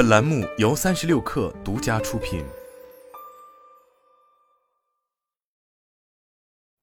本栏目由三十六氪独家出品。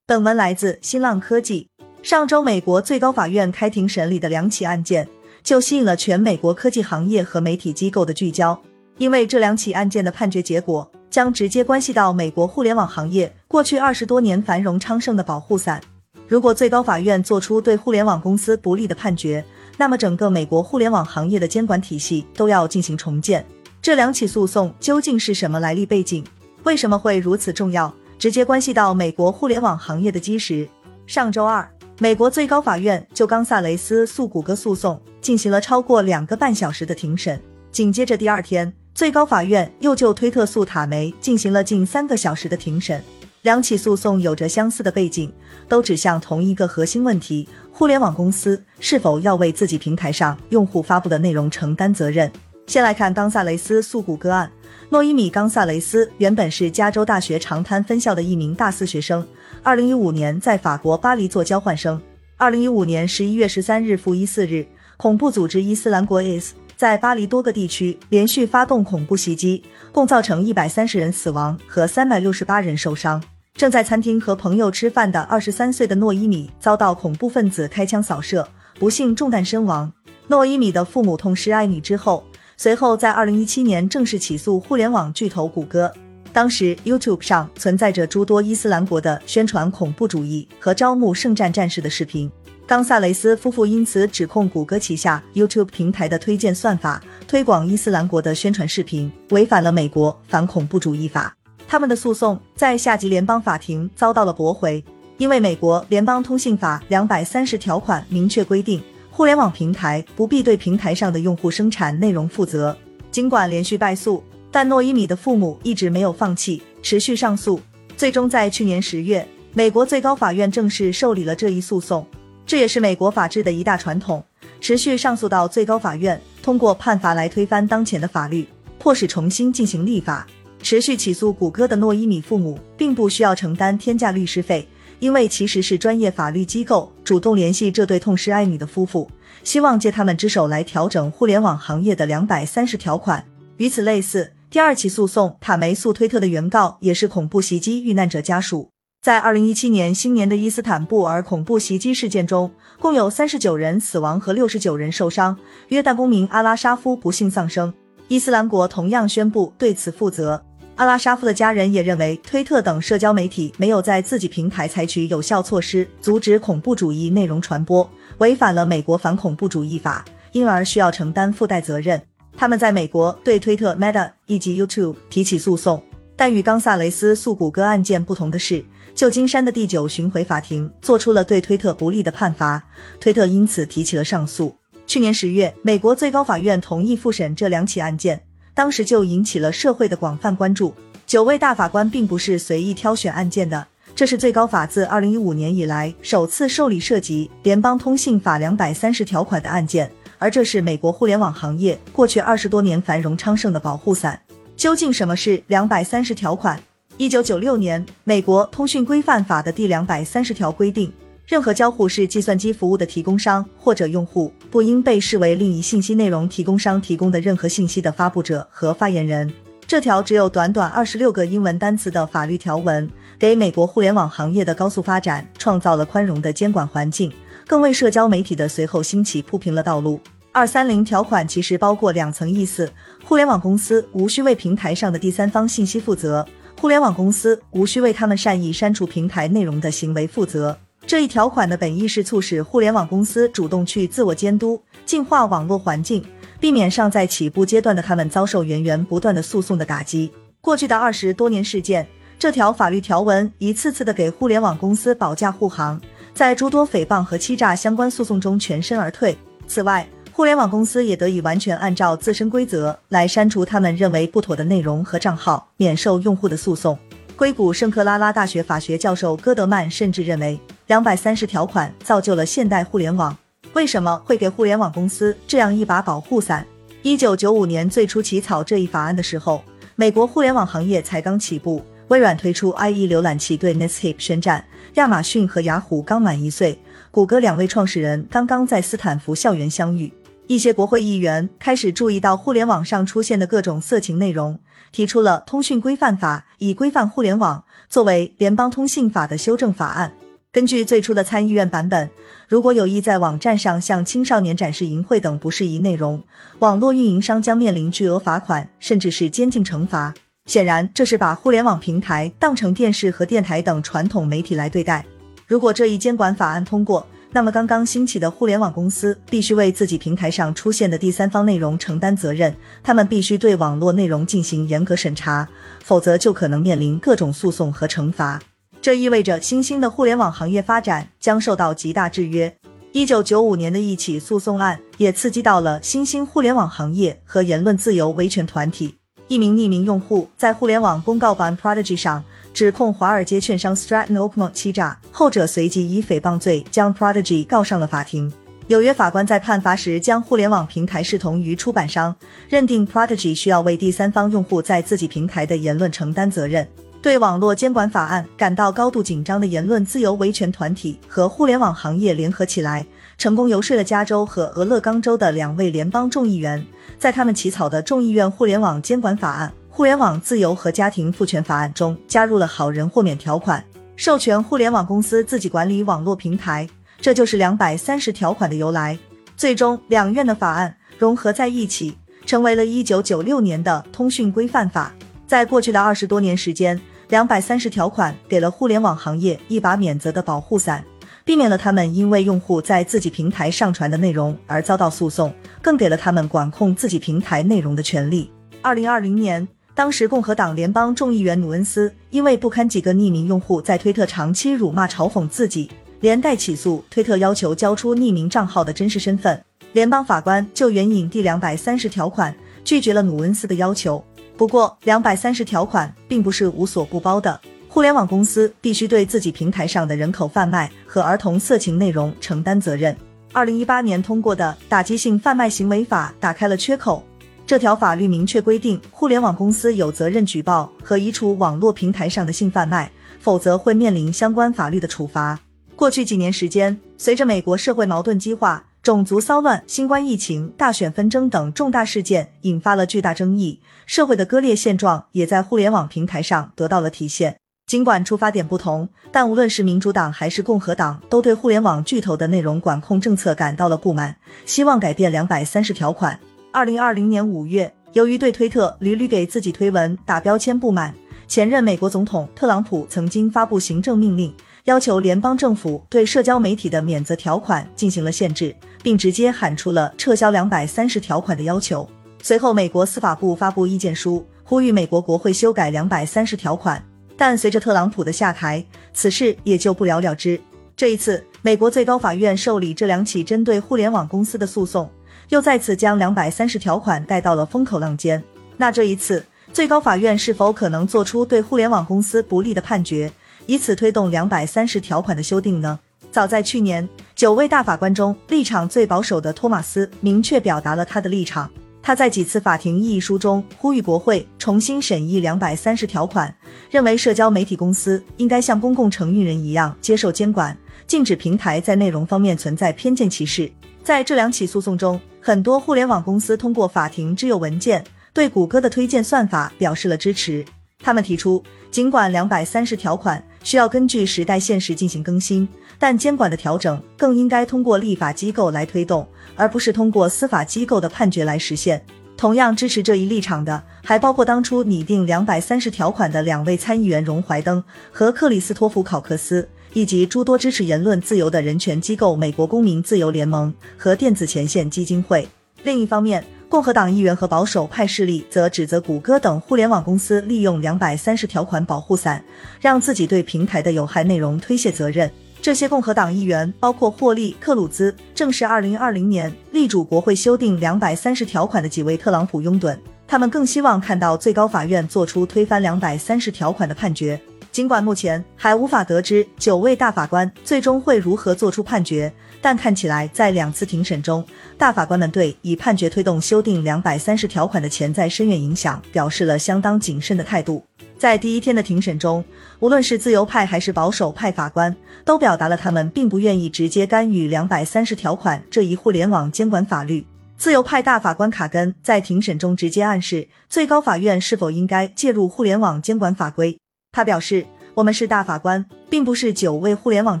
本文来自新浪科技。上周，美国最高法院开庭审理的两起案件，就吸引了全美国科技行业和媒体机构的聚焦，因为这两起案件的判决结果将直接关系到美国互联网行业过去二十多年繁荣昌盛的保护伞。如果最高法院做出对互联网公司不利的判决，那么整个美国互联网行业的监管体系都要进行重建。这两起诉讼究竟是什么来历背景？为什么会如此重要？直接关系到美国互联网行业的基石。上周二，美国最高法院就冈萨雷斯诉谷歌诉讼进行了超过两个半小时的庭审。紧接着第二天，最高法院又就推特诉塔梅进行了近三个小时的庭审。两起诉讼有着相似的背景，都指向同一个核心问题：互联网公司是否要为自己平台上用户发布的内容承担责任。先来看冈萨雷斯诉谷歌案。诺伊米·冈萨雷斯原本是加州大学长滩分校的一名大四学生，二零一五年在法国巴黎做交换生。二零一五年十一月十三日负一四日，恐怖组织伊斯兰国 IS 在巴黎多个地区连续发动恐怖袭击，共造成一百三十人死亡和三百六十八人受伤。正在餐厅和朋友吃饭的二十三岁的诺伊米遭到恐怖分子开枪扫射，不幸中弹身亡。诺伊米的父母痛失爱女之后，随后在二零一七年正式起诉互联网巨头谷歌。当时 YouTube 上存在着诸多伊斯兰国的宣传恐怖主义和招募圣战战士的视频。冈萨雷斯夫妇因此指控谷歌旗下 YouTube 平台的推荐算法推广伊斯兰国的宣传视频，违反了美国反恐怖主义法。他们的诉讼在下级联邦法庭遭到了驳回，因为美国联邦通信法两百三十条款明确规定，互联网平台不必对平台上的用户生产内容负责。尽管连续败诉，但诺伊米的父母一直没有放弃，持续上诉。最终在去年十月，美国最高法院正式受理了这一诉讼。这也是美国法治的一大传统，持续上诉到最高法院，通过判罚来推翻当前的法律，迫使重新进行立法。持续起诉谷歌的诺伊米父母并不需要承担天价律师费，因为其实是专业法律机构主动联系这对痛失爱女的夫妇，希望借他们之手来调整互联网行业的两百三十条款。与此类似，第二起诉讼塔梅诉推特的原告也是恐怖袭击遇难者家属。在二零一七年新年的伊斯坦布尔恐怖袭击事件中，共有三十九人死亡和六十九人受伤，约旦公民阿拉沙夫不幸丧生。伊斯兰国同样宣布对此负责。阿拉沙夫的家人也认为，推特等社交媒体没有在自己平台采取有效措施，阻止恐怖主义内容传播，违反了美国反恐怖主义法，因而需要承担附带责任。他们在美国对推特、Meta 以及 YouTube 提起诉讼，但与冈萨雷斯诉谷歌案件不同的是，旧金山的第九巡回法庭做出了对推特不利的判罚，推特因此提起了上诉。去年十月，美国最高法院同意复审这两起案件。当时就引起了社会的广泛关注。九位大法官并不是随意挑选案件的，这是最高法自二零一五年以来首次受理涉及联邦通信法两百三十条款的案件，而这是美国互联网行业过去二十多年繁荣昌盛的保护伞。究竟什么是两百三十条款？一九九六年，美国通讯规范法的第两百三十条规定。任何交互式计算机服务的提供商或者用户，不应被视为另一信息内容提供商提供的任何信息的发布者和发言人。这条只有短短二十六个英文单词的法律条文，给美国互联网行业的高速发展创造了宽容的监管环境，更为社交媒体的随后兴起铺平了道路。二三零条款其实包括两层意思：互联网公司无需为平台上的第三方信息负责，互联网公司无需为他们善意删除平台内容的行为负责。这一条款的本意是促使互联网公司主动去自我监督、净化网络环境，避免尚在起步阶段的他们遭受源源不断的诉讼的打击。过去的二十多年事件，这条法律条文一次次的给互联网公司保驾护航，在诸多诽谤和欺诈相关诉讼中全身而退。此外，互联网公司也得以完全按照自身规则来删除他们认为不妥的内容和账号，免受用户的诉讼。硅谷圣克拉拉大学法学教授戈德曼甚至认为。两百三十条款造就了现代互联网。为什么会给互联网公司这样一把保护伞？一九九五年最初起草这一法案的时候，美国互联网行业才刚起步。微软推出 IE 浏览器对 Netscape 宣战，亚马逊和雅虎刚满一岁，谷歌两位创始人刚刚在斯坦福校园相遇。一些国会议员开始注意到互联网上出现的各种色情内容，提出了《通讯规范法》，以规范互联网作为联邦通信法的修正法案。根据最初的参议院版本，如果有意在网站上向青少年展示淫秽等不适宜内容，网络运营商将面临巨额罚款，甚至是监禁惩罚。显然，这是把互联网平台当成电视和电台等传统媒体来对待。如果这一监管法案通过，那么刚刚兴起的互联网公司必须为自己平台上出现的第三方内容承担责任，他们必须对网络内容进行严格审查，否则就可能面临各种诉讼和惩罚。这意味着新兴的互联网行业发展将受到极大制约。一九九五年的一起诉讼案也刺激到了新兴互联网行业和言论自由维权团体。一名匿名用户在互联网公告板 Prodigy 上指控华尔街券商 Stratton Oakmont 欺诈，后者随即以诽谤罪将 Prodigy 告上了法庭。纽约法官在判罚时将互联网平台视同于出版商，认定 Prodigy 需要为第三方用户在自己平台的言论承担责任。对网络监管法案感到高度紧张的言论自由维权团体和互联网行业联合起来，成功游说了加州和俄勒冈州的两位联邦众议员。在他们起草的众议院互联网监管法案《互联网自由和家庭赋权法案》中，加入了好人豁免条款，授权互联网公司自己管理网络平台。这就是两百三十条款的由来。最终，两院的法案融合在一起，成为了一九九六年的通讯规范法。在过去的二十多年时间，两百三十条款给了互联网行业一把免责的保护伞。避免了他们因为用户在自己平台上传的内容而遭到诉讼，更给了他们管控自己平台内容的权利。二零二零年，当时共和党联邦众议员努恩斯因为不堪几个匿名用户在推特长期辱骂嘲讽自己，连带起诉推特，要求交出匿名账号的真实身份。联邦法官就援引第两百三十条款，拒绝了努恩斯的要求。不过，两百三十条款并不是无所不包的。互联网公司必须对自己平台上的人口贩卖和儿童色情内容承担责任。二零一八年通过的《打击性贩卖行为法》打开了缺口。这条法律明确规定，互联网公司有责任举报和移除网络平台上的性贩卖，否则会面临相关法律的处罚。过去几年时间，随着美国社会矛盾激化，种族骚乱、新冠疫情、大选纷争等重大事件引发了巨大争议，社会的割裂现状也在互联网平台上得到了体现。尽管出发点不同，但无论是民主党还是共和党，都对互联网巨头的内容管控政策感到了不满，希望改变两百三十条款。二零二零年五月，由于对推特屡屡给自己推文打标签不满，前任美国总统特朗普曾经发布行政命令，要求联邦政府对社交媒体的免责条款进行了限制，并直接喊出了撤销两百三十条款的要求。随后，美国司法部发布意见书，呼吁美国国会修改两百三十条款。但随着特朗普的下台，此事也就不了了之。这一次，美国最高法院受理这两起针对互联网公司的诉讼，又再次将两百三十条款带到了风口浪尖。那这一次，最高法院是否可能做出对互联网公司不利的判决，以此推动两百三十条款的修订呢？早在去年，九位大法官中立场最保守的托马斯明确表达了他的立场。他在几次法庭异议书中呼吁国会重新审议两百三十条款，认为社交媒体公司应该像公共承运人一样接受监管，禁止平台在内容方面存在偏见歧视。在这两起诉讼中，很多互联网公司通过法庭之有文件对谷歌的推荐算法表示了支持。他们提出，尽管两百三十条款需要根据时代现实进行更新。但监管的调整更应该通过立法机构来推动，而不是通过司法机构的判决来实现。同样支持这一立场的，还包括当初拟定两百三十条款的两位参议员荣怀登和克里斯托弗考克斯，以及诸多支持言论自由的人权机构——美国公民自由联盟和电子前线基金会。另一方面，共和党议员和保守派势力则指责谷歌等互联网公司利用两百三十条款保护伞，让自己对平台的有害内容推卸责任。这些共和党议员，包括霍利·克鲁兹，正是2020年力主国会修订230条款的几位特朗普拥趸。他们更希望看到最高法院做出推翻230条款的判决。尽管目前还无法得知九位大法官最终会如何做出判决，但看起来在两次庭审中，大法官们对以判决推动修订230条款的潜在深远影响表示了相当谨慎的态度。在第一天的庭审中，无论是自由派还是保守派法官，都表达了他们并不愿意直接干预两百三十条款这一互联网监管法律。自由派大法官卡根在庭审中直接暗示最高法院是否应该介入互联网监管法规。他表示：“我们是大法官，并不是九位互联网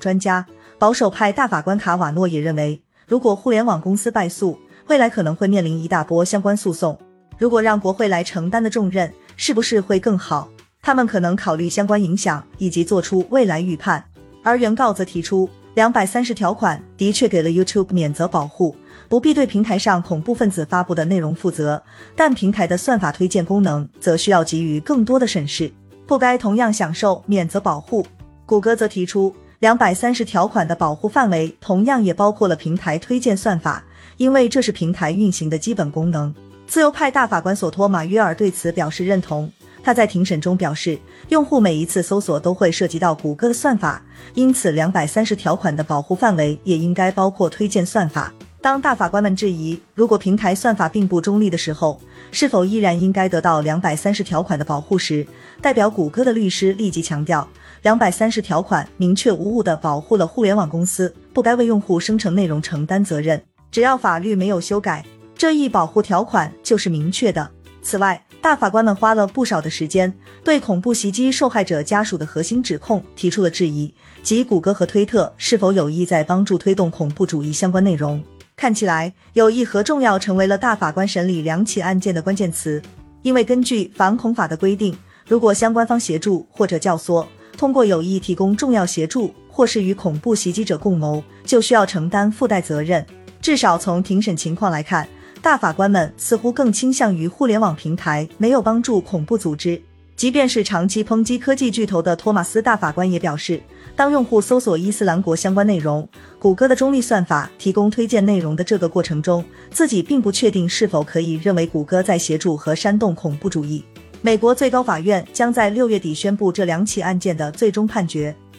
专家。”保守派大法官卡瓦诺也认为，如果互联网公司败诉，未来可能会面临一大波相关诉讼。如果让国会来承担的重任，是不是会更好？他们可能考虑相关影响以及做出未来预判。而原告则提出，两百三十条款的确给了 YouTube 免责保护，不必对平台上恐怖分子发布的内容负责，但平台的算法推荐功能则需要给予更多的审视，不该同样享受免责保护。谷歌则提出。两百三十条款的保护范围同样也包括了平台推荐算法，因为这是平台运行的基本功能。自由派大法官索托马约尔对此表示认同。他在庭审中表示，用户每一次搜索都会涉及到谷歌的算法，因此两百三十条款的保护范围也应该包括推荐算法。当大法官们质疑如果平台算法并不中立的时候，是否依然应该得到两百三十条款的保护时，代表谷歌的律师立即强调。两百三十条款明确无误地保护了互联网公司不该为用户生成内容承担责任。只要法律没有修改，这一保护条款就是明确的。此外，大法官们花了不少的时间对恐怖袭击受害者家属的核心指控提出了质疑，即谷歌和推特是否有意在帮助推动恐怖主义相关内容。看起来，有意和重要成为了大法官审理两起案件的关键词，因为根据反恐法的规定，如果相关方协助或者教唆。通过有意提供重要协助，或是与恐怖袭击者共谋，就需要承担附带责任。至少从庭审情况来看，大法官们似乎更倾向于互联网平台没有帮助恐怖组织。即便是长期抨击科技巨头的托马斯大法官也表示，当用户搜索伊斯兰国相关内容，谷歌的中立算法提供推荐内容的这个过程中，自己并不确定是否可以认为谷歌在协助和煽动恐怖主义。美国最高法院将在六月底宣布这两起案件的最终判决。